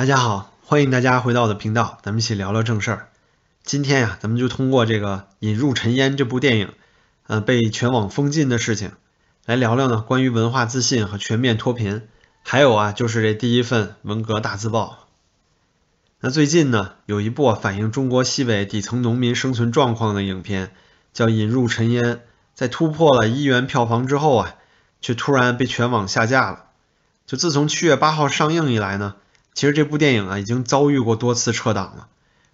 大家好，欢迎大家回到我的频道，咱们一起聊聊正事儿。今天呀，咱们就通过这个《引入尘烟》这部电影，呃，被全网封禁的事情，来聊聊呢关于文化自信和全面脱贫，还有啊，就是这第一份文革大字报。那最近呢，有一部反映中国西北底层农民生存状况的影片，叫《引入尘烟》，在突破了一元票房之后啊，却突然被全网下架了。就自从七月八号上映以来呢。其实这部电影啊，已经遭遇过多次撤档了，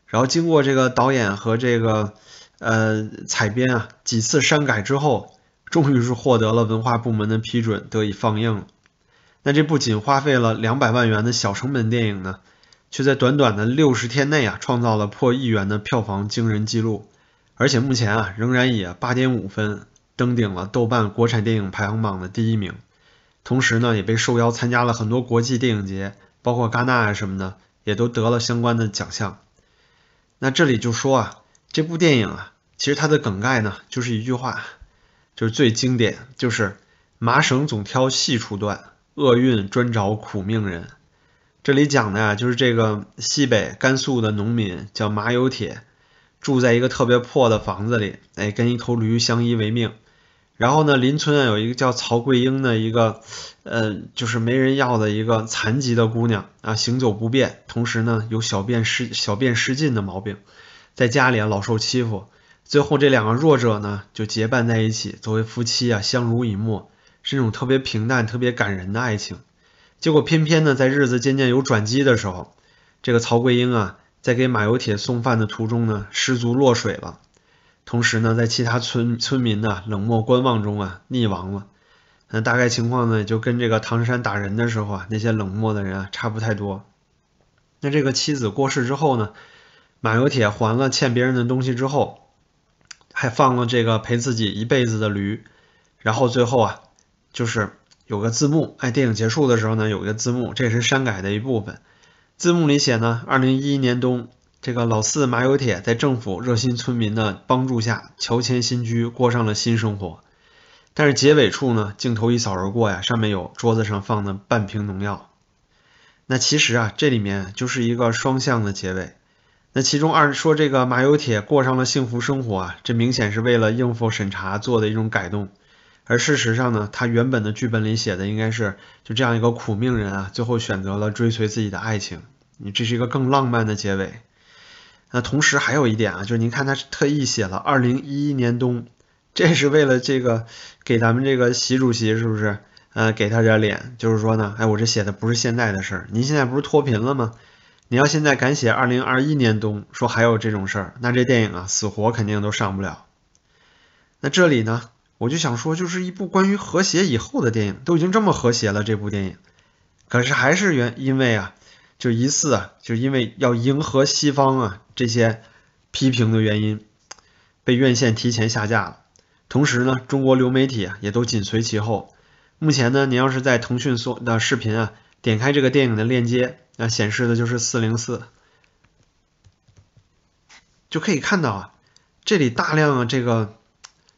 然后经过这个导演和这个呃采编啊几次删改之后，终于是获得了文化部门的批准，得以放映了。那这不仅花费了两百万元的小成本电影呢，却在短短的六十天内啊，创造了破亿元的票房惊人纪录，而且目前啊，仍然以八点五分登顶了豆瓣国产电影排行榜的第一名，同时呢，也被受邀参加了很多国际电影节。包括戛纳啊什么的，也都得了相关的奖项。那这里就说啊，这部电影啊，其实它的梗概呢，就是一句话，就是最经典，就是麻绳总挑细处断，厄运专找苦命人。这里讲的呀，就是这个西北甘肃的农民叫马有铁，住在一个特别破的房子里，哎，跟一头驴相依为命。然后呢，邻村啊有一个叫曹桂英的一个，呃，就是没人要的一个残疾的姑娘啊，行走不便，同时呢有小便失小便失禁的毛病，在家里啊老受欺负。最后这两个弱者呢就结伴在一起，作为夫妻啊相濡以沫，是那种特别平淡、特别感人的爱情。结果偏偏呢在日子渐渐有转机的时候，这个曹桂英啊在给马有铁送饭的途中呢失足落水了。同时呢，在其他村村民的冷漠观望中啊，溺亡了。那大概情况呢，就跟这个唐山打人的时候啊，那些冷漠的人啊，差不太多。那这个妻子过世之后呢，马有铁还了欠别人的东西之后，还放了这个陪自己一辈子的驴。然后最后啊，就是有个字幕，哎，电影结束的时候呢，有一个字幕，这也是删改的一部分。字幕里写呢，二零一一年冬。这个老四马有铁在政府热心村民的帮助下，乔迁新居，过上了新生活。但是结尾处呢，镜头一扫而过呀，上面有桌子上放的半瓶农药。那其实啊，这里面就是一个双向的结尾。那其中二说这个马有铁过上了幸福生活啊，这明显是为了应付审查做的一种改动。而事实上呢，他原本的剧本里写的应该是就这样一个苦命人啊，最后选择了追随自己的爱情。你这是一个更浪漫的结尾。那同时还有一点啊，就是您看他特意写了二零一一年冬，这是为了这个给咱们这个习主席是不是？呃，给他点脸，就是说呢，哎，我这写的不是现在的事儿，您现在不是脱贫了吗？你要现在敢写二零二一年冬，说还有这种事儿，那这电影啊，死活肯定都上不了。那这里呢，我就想说，就是一部关于和谐以后的电影，都已经这么和谐了，这部电影，可是还是原因为啊。就疑似啊，就因为要迎合西方啊这些批评的原因，被院线提前下架了。同时呢，中国流媒体啊也都紧随其后。目前呢，您要是在腾讯搜的视频啊，点开这个电影的链接，那显示的就是四零四，就可以看到啊，这里大量的这个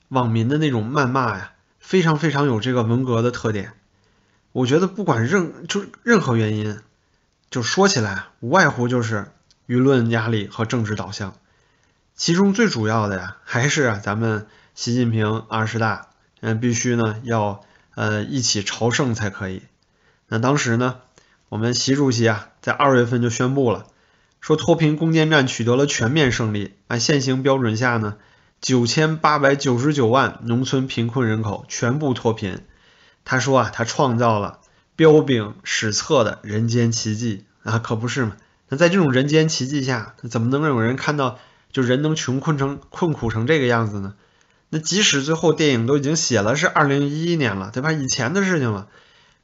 网民的那种谩骂呀，非常非常有这个文革的特点。我觉得不管任就任何原因。就说起来，无外乎就是舆论压力和政治导向，其中最主要的呀，还是啊咱们习近平二十大，嗯，必须呢要呃一起朝圣才可以。那当时呢，我们习主席啊在二月份就宣布了，说脱贫攻坚战取得了全面胜利，按现行标准下呢，九千八百九十九万农村贫困人口全部脱贫。他说啊，他创造了。彪炳史册的人间奇迹啊，可不是嘛？那在这种人间奇迹下，怎么能有人看到就人能穷困成困苦成这个样子呢？那即使最后电影都已经写了是二零一一年了，对吧？以前的事情了，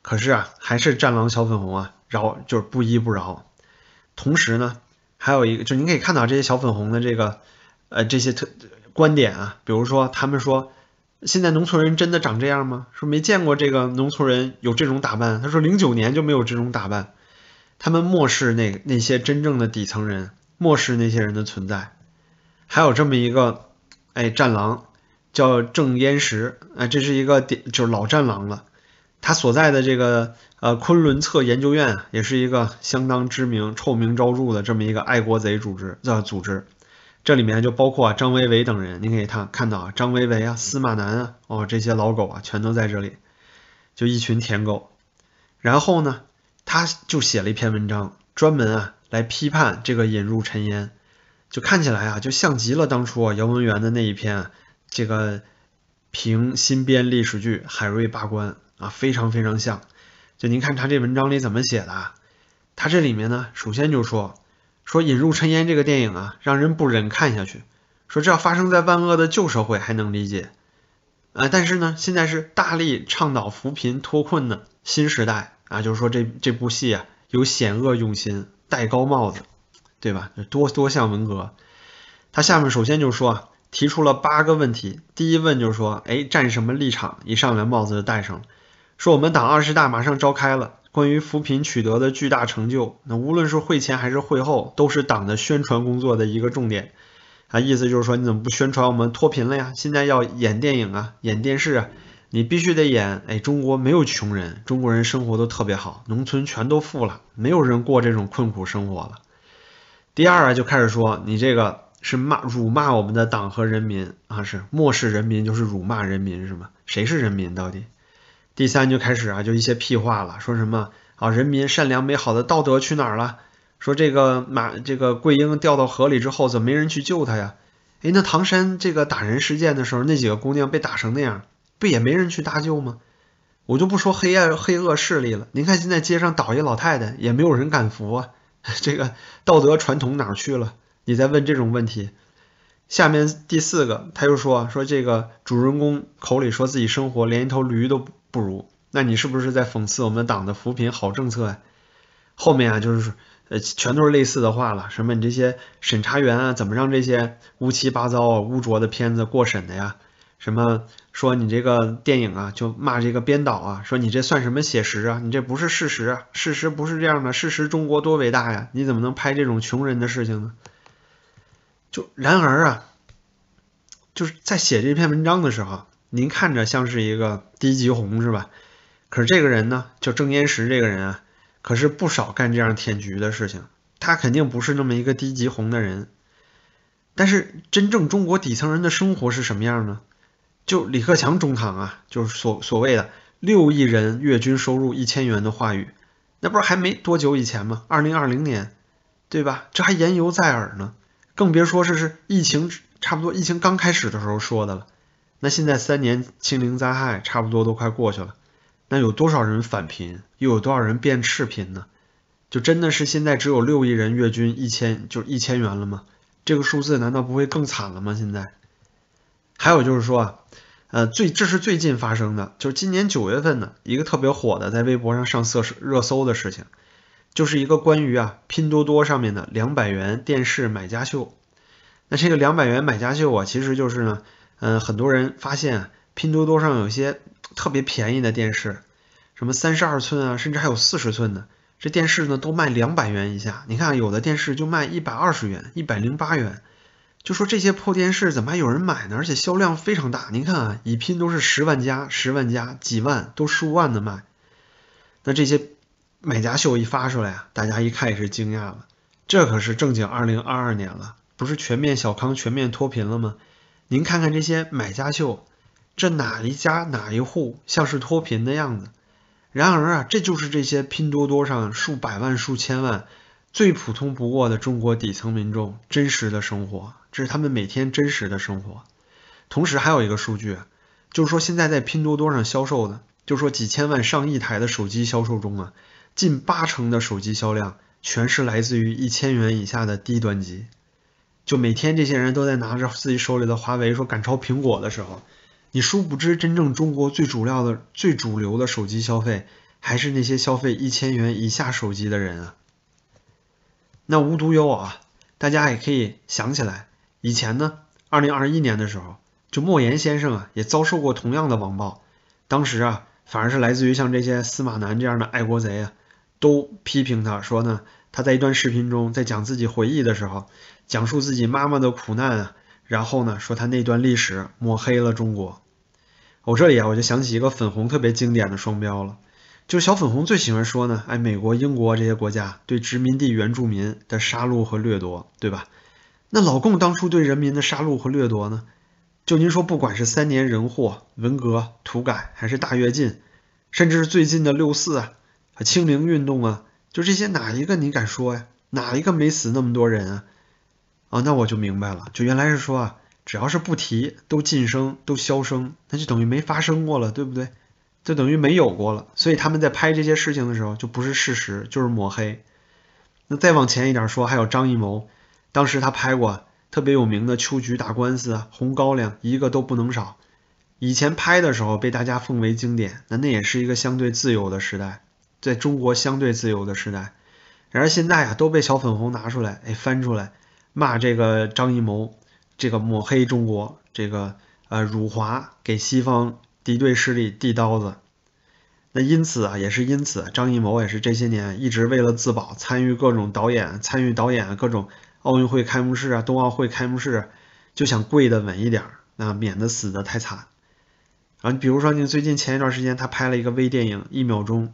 可是啊，还是战狼小粉红啊，饶就是不依不饶。同时呢，还有一个，就您可以看到这些小粉红的这个呃这些特观点啊，比如说他们说。现在农村人真的长这样吗？说没见过这个农村人有这种打扮。他说零九年就没有这种打扮。他们漠视那那些真正的底层人，漠视那些人的存在。还有这么一个哎战狼，叫郑烟石，哎这是一个就是老战狼了。他所在的这个呃昆仑策研究院也是一个相当知名、臭名昭著的这么一个爱国贼组织的组织。这里面就包括啊张维为等人，你可以看看到啊，张维为啊、司马南啊，哦这些老狗啊，全都在这里，就一群舔狗。然后呢，他就写了一篇文章，专门啊来批判这个引入陈烟，就看起来啊，就像极了当初啊姚文元的那一篇这个评新编历史剧《海瑞罢官》啊，非常非常像。就您看他这文章里怎么写的啊？他这里面呢，首先就说。说引入尘烟这个电影啊，让人不忍看下去。说这要发生在万恶的旧社会还能理解，啊，但是呢，现在是大力倡导扶贫脱困的新时代啊，就是说这这部戏啊有险恶用心，戴高帽子，对吧？多多像文革。他下面首先就说啊，提出了八个问题。第一问就是说，哎，站什么立场？一上来帽子就戴上了。说我们党二十大马上召开了。关于扶贫取得的巨大成就，那无论是会前还是会后，都是党的宣传工作的一个重点。啊，意思就是说，你怎么不宣传我们脱贫了呀？现在要演电影啊，演电视啊，你必须得演。哎，中国没有穷人，中国人生活都特别好，农村全都富了，没有人过这种困苦生活了。第二啊，就开始说你这个是骂辱骂我们的党和人民啊，是漠视人民就是辱骂人民是吗？谁是人民到底？第三就开始啊，就一些屁话了，说什么啊，人民善良美好的道德去哪儿了？说这个马这个桂英掉到河里之后，怎么没人去救她呀？哎，那唐山这个打人事件的时候，那几个姑娘被打成那样，不也没人去搭救吗？我就不说黑暗黑恶势力了，您看现在街上倒一老太太，也没有人敢扶啊，这个道德传统哪儿去了？你在问这种问题？下面第四个，他又说说这个主人公口里说自己生活连一头驴都。不如，那你是不是在讽刺我们党的扶贫好政策呀？后面啊，就是呃，全都是类似的话了。什么你这些审查员啊，怎么让这些乌七八糟啊、污浊的片子过审的呀？什么说你这个电影啊，就骂这个编导啊，说你这算什么写实啊？你这不是事实啊，事实不是这样的，事实中国多伟大呀？你怎么能拍这种穷人的事情呢？就然而啊，就是在写这篇文章的时候。您看着像是一个低级红是吧？可是这个人呢，就郑岩石这个人啊，可是不少干这样舔局的事情。他肯定不是那么一个低级红的人。但是真正中国底层人的生活是什么样呢？就李克强中堂啊，就是所所谓的六亿人月均收入一千元的话语，那不是还没多久以前吗？二零二零年，对吧？这还言犹在耳呢，更别说是是疫情差不多疫情刚开始的时候说的了。那现在三年清零灾害差不多都快过去了，那有多少人返贫，又有多少人变赤贫呢？就真的是现在只有六亿人月均一千，就一千元了吗？这个数字难道不会更惨了吗？现在还有就是说啊，呃，最这是最近发生的，就是今年九月份的一个特别火的，在微博上上色热搜的事情，就是一个关于啊拼多多上面的两百元电视买家秀。那这个两百元买家秀啊，其实就是呢。嗯，很多人发现拼多多上有些特别便宜的电视，什么三十二寸啊，甚至还有四十寸的，这电视呢都卖两百元以下。你看有的电视就卖一百二十元、一百零八元，就说这些破电视怎么还有人买呢？而且销量非常大。您看啊，一拼都是十万加、十万加、几万都数万的卖。那这些买家秀一发出来啊，大家一看也是惊讶了，这可是正经二零二二年了，不是全面小康、全面脱贫了吗？您看看这些买家秀，这哪一家哪一户像是脱贫的样子？然而啊，这就是这些拼多多上数百万、数千万最普通不过的中国底层民众真实的生活，这是他们每天真实的生活。同时还有一个数据，就是说现在在拼多多上销售的，就说几千万、上亿台的手机销售中啊，近八成的手机销量全是来自于一千元以下的低端机。就每天这些人都在拿着自己手里的华为说赶超苹果的时候，你殊不知真正中国最主要的、最主流的手机消费还是那些消费一千元以下手机的人啊。那无独有偶啊，大家也可以想起来，以前呢，二零二一年的时候，就莫言先生啊也遭受过同样的网暴，当时啊反而是来自于像这些司马南这样的爱国贼啊，都批评他说呢。他在一段视频中，在讲自己回忆的时候，讲述自己妈妈的苦难啊，然后呢，说他那段历史抹黑了中国。我这里啊，我就想起一个粉红特别经典的双标了，就是小粉红最喜欢说呢，哎，美国、英国这些国家对殖民地原住民的杀戮和掠夺，对吧？那老共当初对人民的杀戮和掠夺呢？就您说，不管是三年人祸、文革、土改，还是大跃进，甚至是最近的六四啊、清零运动啊，就这些哪一个你敢说呀？哪一个没死那么多人啊？啊，那我就明白了，就原来是说啊。只要是不提，都晋升，都消声，那就等于没发生过了，对不对？就等于没有过了。所以他们在拍这些事情的时候，就不是事实，就是抹黑。那再往前一点说，还有张艺谋，当时他拍过特别有名的《秋菊打官司》，《红高粱》，一个都不能少。以前拍的时候被大家奉为经典，那那也是一个相对自由的时代，在中国相对自由的时代。然而现在啊，都被小粉红拿出来，哎，翻出来骂这个张艺谋。这个抹黑中国，这个呃辱华，给西方敌对势力递刀子。那因此啊，也是因此，张艺谋也是这些年一直为了自保，参与各种导演，参与导演各种奥运会开幕式啊、冬奥会开幕式，就想跪得稳一点，那免得死得太惨。啊，你比如说，你最近前一段时间他拍了一个微电影《一秒钟》，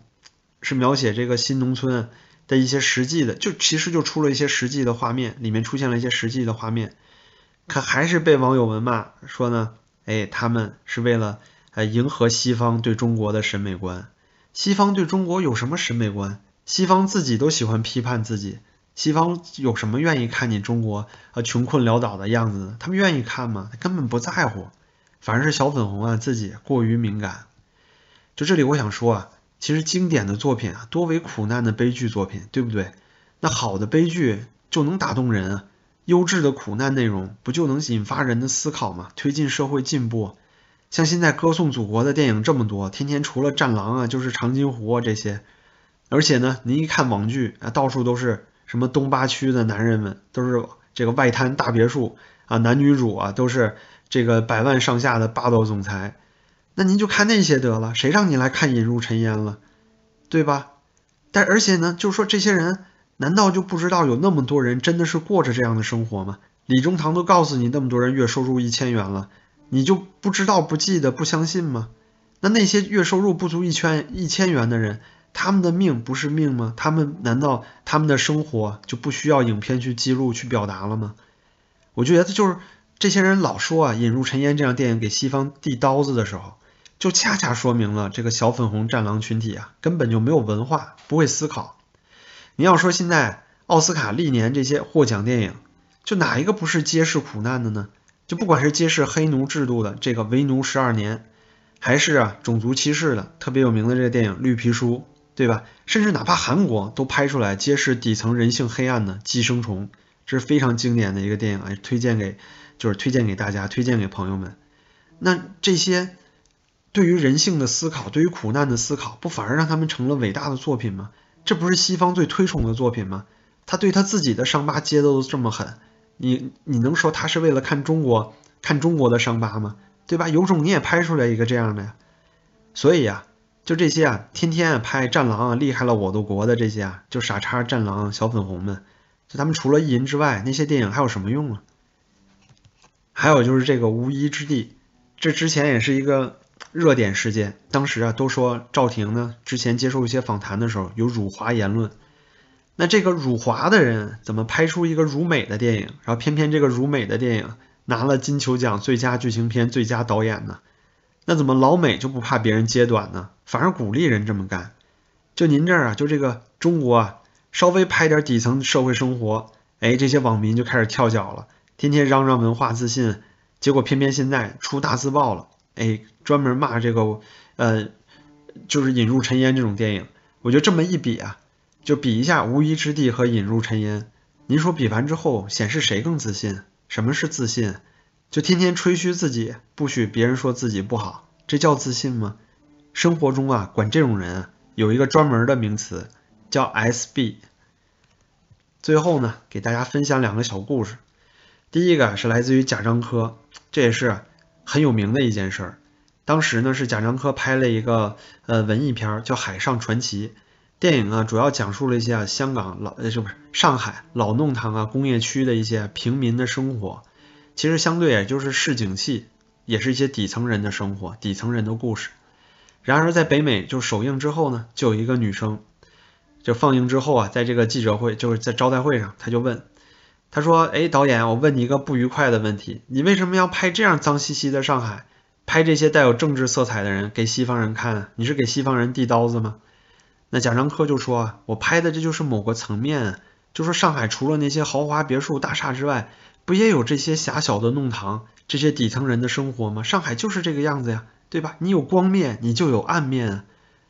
是描写这个新农村的一些实际的，就其实就出了一些实际的画面，里面出现了一些实际的画面。可还是被网友们骂说呢，哎，他们是为了呃迎合西方对中国的审美观。西方对中国有什么审美观？西方自己都喜欢批判自己。西方有什么愿意看你中国呃穷困潦倒的样子呢？他们愿意看吗？他根本不在乎。反而是小粉红啊自己过于敏感。就这里我想说啊，其实经典的作品啊多为苦难的悲剧作品，对不对？那好的悲剧就能打动人啊。优质的苦难内容不就能引发人的思考吗？推进社会进步。像现在歌颂祖国的电影这么多，天天除了战狼啊，就是长津湖啊这些。而且呢，您一看网剧啊，到处都是什么东八区的男人们，都是这个外滩大别墅啊，男女主啊都是这个百万上下的霸道总裁。那您就看那些得了，谁让你来看《引入尘烟》了，对吧？但而且呢，就是说这些人。难道就不知道有那么多人真的是过着这样的生活吗？李中堂都告诉你那么多人月收入一千元了，你就不知道、不记得、不相信吗？那那些月收入不足一千一千元的人，他们的命不是命吗？他们难道他们的生活就不需要影片去记录、去表达了吗？我觉得就是这些人老说啊，《引入尘烟》这样电影给西方递刀子的时候，就恰恰说明了这个小粉红战狼群体啊，根本就没有文化，不会思考。你要说现在奥斯卡历年这些获奖电影，就哪一个不是揭示苦难的呢？就不管是揭示黑奴制度的这个《为奴十二年》，还是啊种族歧视的特别有名的这个电影《绿皮书》，对吧？甚至哪怕韩国都拍出来揭示底层人性黑暗的《寄生虫》，这是非常经典的一个电影，哎推荐给就是推荐给大家，推荐给朋友们。那这些对于人性的思考，对于苦难的思考，不反而让他们成了伟大的作品吗？这不是西方最推崇的作品吗？他对他自己的伤疤揭露的这么狠，你你能说他是为了看中国看中国的伤疤吗？对吧？有种你也拍出来一个这样的呀。所以呀，就这些啊，天天拍战狼啊，厉害了我的国的这些啊，就傻叉战狼小粉红们，就他们除了意淫之外，那些电影还有什么用啊？还有就是这个无依之地，这之前也是一个。热点事件，当时啊都说赵婷呢之前接受一些访谈的时候有辱华言论，那这个辱华的人怎么拍出一个辱美的电影，然后偏偏这个辱美的电影拿了金球奖最佳剧情片、最佳导演呢？那怎么老美就不怕别人揭短呢？反而鼓励人这么干？就您这儿啊，就这个中国啊，稍微拍点底层社会生活，哎，这些网民就开始跳脚了，天天嚷嚷文化自信，结果偏偏现在出大字报了。哎，专门骂这个，呃，就是《引入尘烟》这种电影，我觉得这么一比啊，就比一下《无依之地》和《引入尘烟》，您说比完之后显示谁更自信？什么是自信？就天天吹嘘自己，不许别人说自己不好，这叫自信吗？生活中啊，管这种人啊有一个专门的名词，叫 SB。最后呢，给大家分享两个小故事，第一个是来自于贾樟柯，这也是。很有名的一件事儿，当时呢是贾樟柯拍了一个呃文艺片叫《海上传奇》，电影啊主要讲述了一些香港老呃就不是上海老弄堂啊工业区的一些平民的生活，其实相对也就是市井气也是一些底层人的生活、底层人的故事。然而在北美就首映之后呢，就有一个女生，就放映之后啊，在这个记者会就是在招待会上，她就问，他说：“哎，导演，我问你一个不愉快的问题，你为什么要拍这样脏兮兮的上海？”拍这些带有政治色彩的人给西方人看，你是给西方人递刀子吗？那贾樟柯就说：“啊我拍的这就是某个层面，就说上海除了那些豪华别墅大厦之外，不也有这些狭小的弄堂，这些底层人的生活吗？上海就是这个样子呀，对吧？你有光面，你就有暗面。”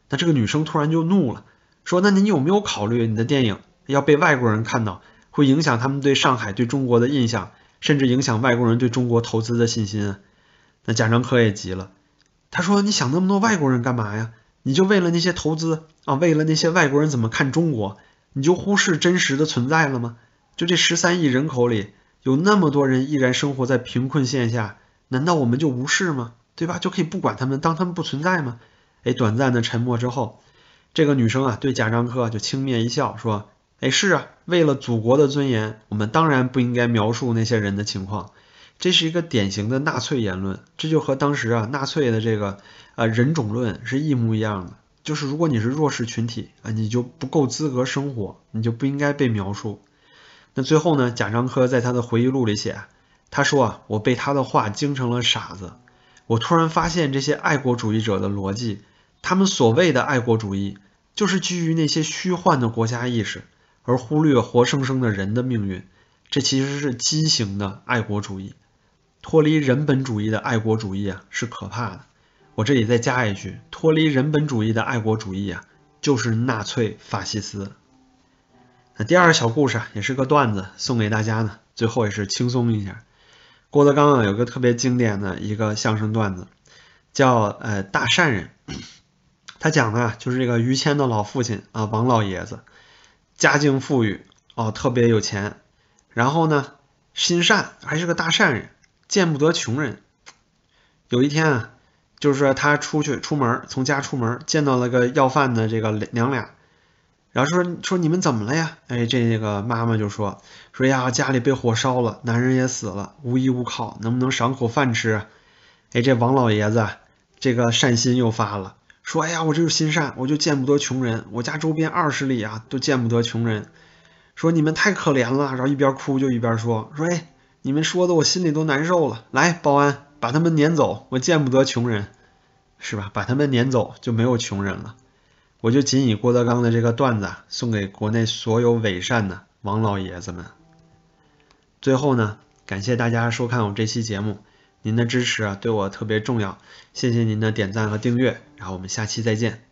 那这个女生突然就怒了，说：“那你有没有考虑你的电影要被外国人看到，会影响他们对上海、对中国的印象，甚至影响外国人对中国投资的信心？”那贾樟柯也急了，他说：“你想那么多外国人干嘛呀？你就为了那些投资啊，为了那些外国人怎么看中国，你就忽视真实的存在了吗？就这十三亿人口里，有那么多人依然生活在贫困线下，难道我们就无视吗？对吧？就可以不管他们，当他们不存在吗？”哎，短暂的沉默之后，这个女生啊对贾樟柯就轻蔑一笑，说：“哎，是啊，为了祖国的尊严，我们当然不应该描述那些人的情况。”这是一个典型的纳粹言论，这就和当时啊纳粹的这个呃人种论是一模一样的。就是如果你是弱势群体啊，你就不够资格生活，你就不应该被描述。那最后呢，贾樟柯在他的回忆录里写，他说啊，我被他的话惊成了傻子。我突然发现这些爱国主义者的逻辑，他们所谓的爱国主义，就是基于那些虚幻的国家意识，而忽略活生生的人的命运。这其实是畸形的爱国主义。脱离人本主义的爱国主义啊，是可怕的。我这里再加一句，脱离人本主义的爱国主义啊，就是纳粹法西斯。那第二个小故事啊，也是个段子，送给大家呢。最后也是轻松一下。郭德纲啊，有个特别经典的一个相声段子，叫呃大善人。他讲的啊就是这个于谦的老父亲啊，王老爷子，家境富裕哦，特别有钱，然后呢，心善，还是个大善人。见不得穷人。有一天啊，就是说他出去出门，从家出门，见到了个要饭的这个娘俩，然后说说你们怎么了呀？哎，这个妈妈就说说呀，家里被火烧了，男人也死了，无依无靠，能不能赏口饭吃？哎，这王老爷子这个善心又发了，说哎呀，我这是心善，我就见不得穷人，我家周边二十里啊都见不得穷人。说你们太可怜了，然后一边哭就一边说说哎。你们说的我心里都难受了。来，保安，把他们撵走。我见不得穷人，是吧？把他们撵走就没有穷人了。我就仅以郭德纲的这个段子送给国内所有伪善的王老爷子们。最后呢，感谢大家收看我这期节目，您的支持啊对我特别重要，谢谢您的点赞和订阅。然后我们下期再见。